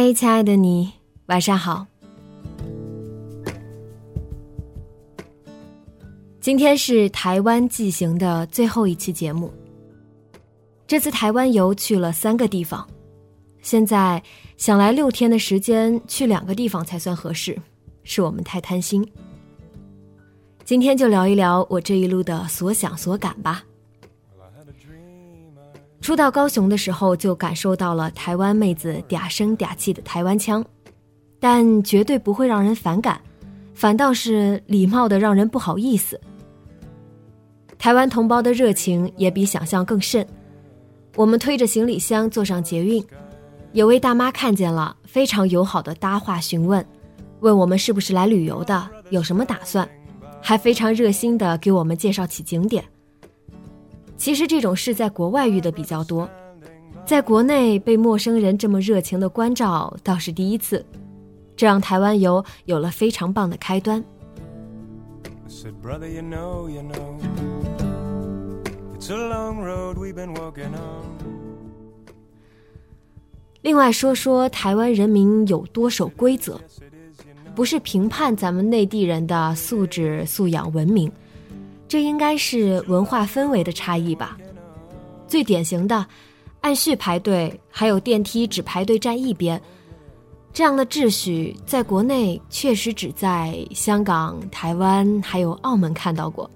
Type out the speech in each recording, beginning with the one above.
嗨，亲爱的你，晚上好。今天是台湾纪行的最后一期节目。这次台湾游去了三个地方，现在想来六天的时间去两个地方才算合适，是我们太贪心。今天就聊一聊我这一路的所想所感吧。初到高雄的时候，就感受到了台湾妹子嗲声嗲气的台湾腔，但绝对不会让人反感，反倒是礼貌的让人不好意思。台湾同胞的热情也比想象更甚。我们推着行李箱坐上捷运，有位大妈看见了，非常友好的搭话询问，问我们是不是来旅游的，有什么打算，还非常热心的给我们介绍起景点。其实这种事在国外遇的比较多，在国内被陌生人这么热情的关照倒是第一次，这让台湾游有了非常棒的开端。另外说说台湾人民有多守规则，不是评判咱们内地人的素质素养文明。这应该是文化氛围的差异吧。最典型的，按序排队，还有电梯只排队站一边，这样的秩序在国内确实只在香港、台湾还有澳门看到过。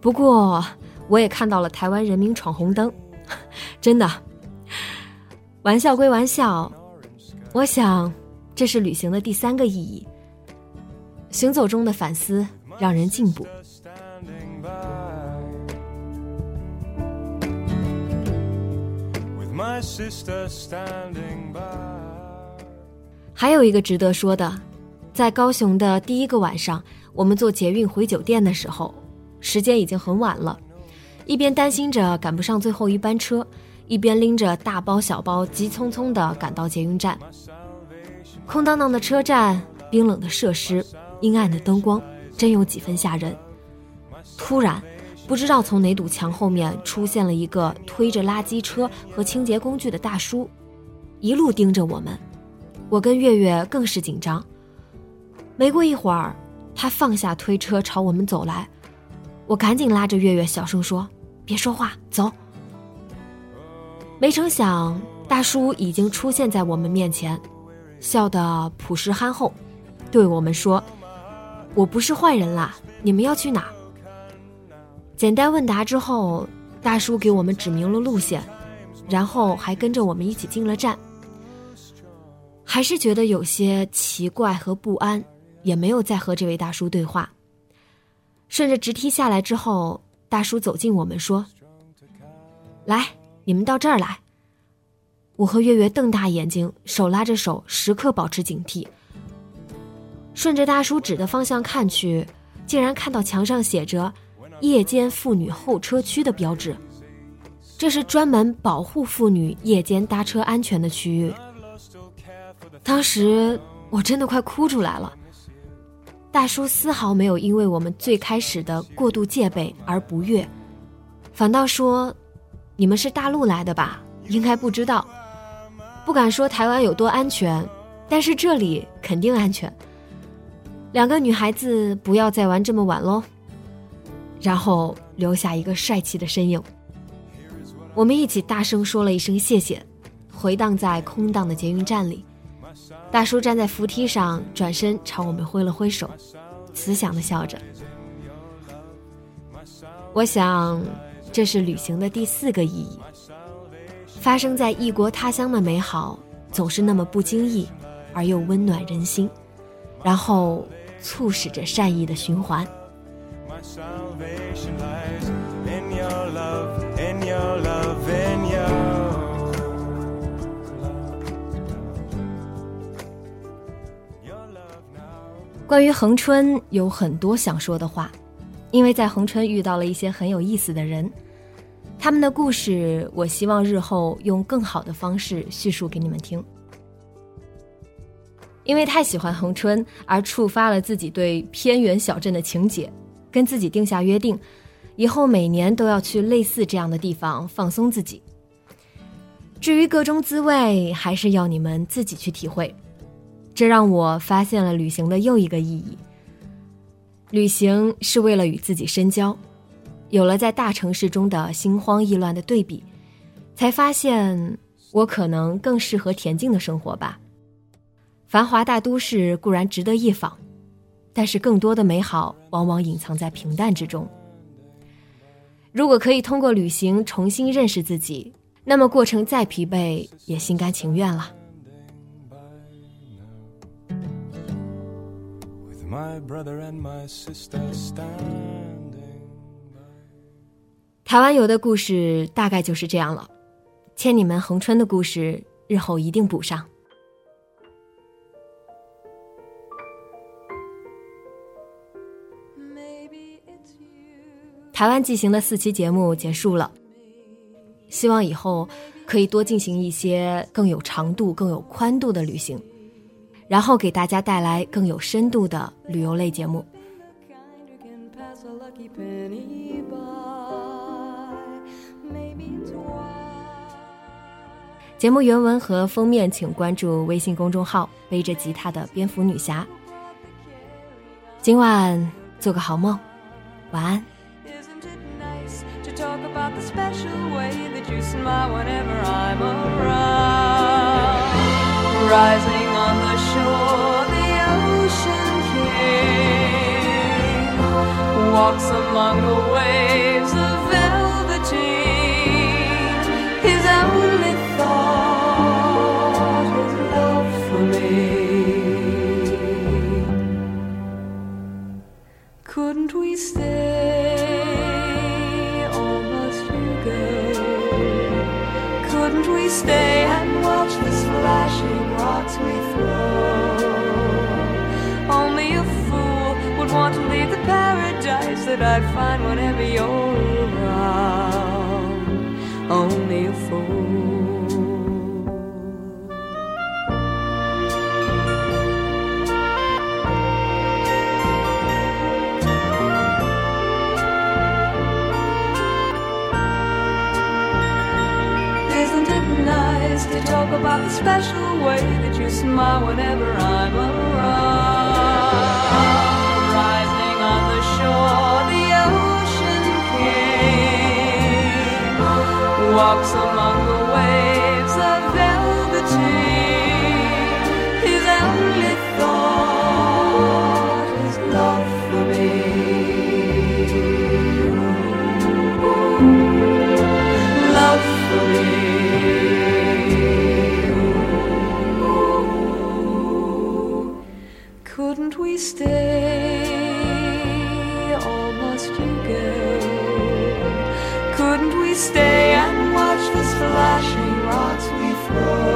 不过，我也看到了台湾人民闯红灯，真的。玩笑归玩笑，我想这是旅行的第三个意义。行走中的反思，让人进步。My sister standing by 还有一个值得说的，在高雄的第一个晚上，我们坐捷运回酒店的时候，时间已经很晚了，一边担心着赶不上最后一班车，一边拎着大包小包急匆匆地赶到捷运站。空荡荡的车站，冰冷的设施，阴暗的灯光，真有几分吓人。突然。不知道从哪堵墙后面出现了一个推着垃圾车和清洁工具的大叔，一路盯着我们。我跟月月更是紧张。没过一会儿，他放下推车朝我们走来，我赶紧拉着月月小声说：“别说话，走。”没成想，大叔已经出现在我们面前，笑得朴实憨厚，对我们说：“我不是坏人啦，你们要去哪？”简单问答之后，大叔给我们指明了路线，然后还跟着我们一起进了站。还是觉得有些奇怪和不安，也没有再和这位大叔对话。顺着直梯下来之后，大叔走近我们说：“来，你们到这儿来。”我和月月瞪大眼睛，手拉着手，时刻保持警惕。顺着大叔指的方向看去，竟然看到墙上写着。夜间妇女候车区的标志，这是专门保护妇女夜间搭车安全的区域。当时我真的快哭出来了。大叔丝毫没有因为我们最开始的过度戒备而不悦，反倒说：“你们是大陆来的吧？应该不知道。不敢说台湾有多安全，但是这里肯定安全。两个女孩子不要再玩这么晚喽。”然后留下一个帅气的身影。我们一起大声说了一声谢谢，回荡在空荡的捷运站里。大叔站在扶梯上，转身朝我们挥了挥手。慈祥的笑着。我想，这是旅行的第四个意义。发生在异国他乡的美好，总是那么不经意，而又温暖人心，然后促使着善意的循环。关于恒春，有很多想说的话，因为在恒春遇到了一些很有意思的人。他们的故事，我希望日后用更好的方式叙述给你们听。因为太喜欢恒春，而触发了自己对偏远小镇的情结，跟自己定下约定，以后每年都要去类似这样的地方放松自己。至于各中滋味，还是要你们自己去体会。这让我发现了旅行的又一个意义：旅行是为了与自己深交。有了在大城市中的心慌意乱的对比，才发现我可能更适合恬静的生活吧。繁华大都市固然值得一访，但是更多的美好往往隐藏在平淡之中。如果可以通过旅行重新认识自己，那么过程再疲惫也心甘情愿了。台湾游的故事大概就是这样了，欠你们恒春的故事，日后一定补上。台湾进行的四期节目结束了，希望以后可以多进行一些更有长度、更有宽度的旅行，然后给大家带来更有深度的旅游类节目。节目原文和封面，请关注微信公众号“背着吉他的蝙蝠女侠”。今晚做个好梦，晚安。special way that you smile whenever I'm around. Rising on the shore, the ocean king walks among the waves of velveteen. Stay and watch the splashing rocks we throw. Only a fool would want to leave the paradise that I'd find whenever you're around. Only a fool. Special way that you smile whenever I'm around. Rising on the shore, the ocean king walks among and watch the splashing rocks we throw.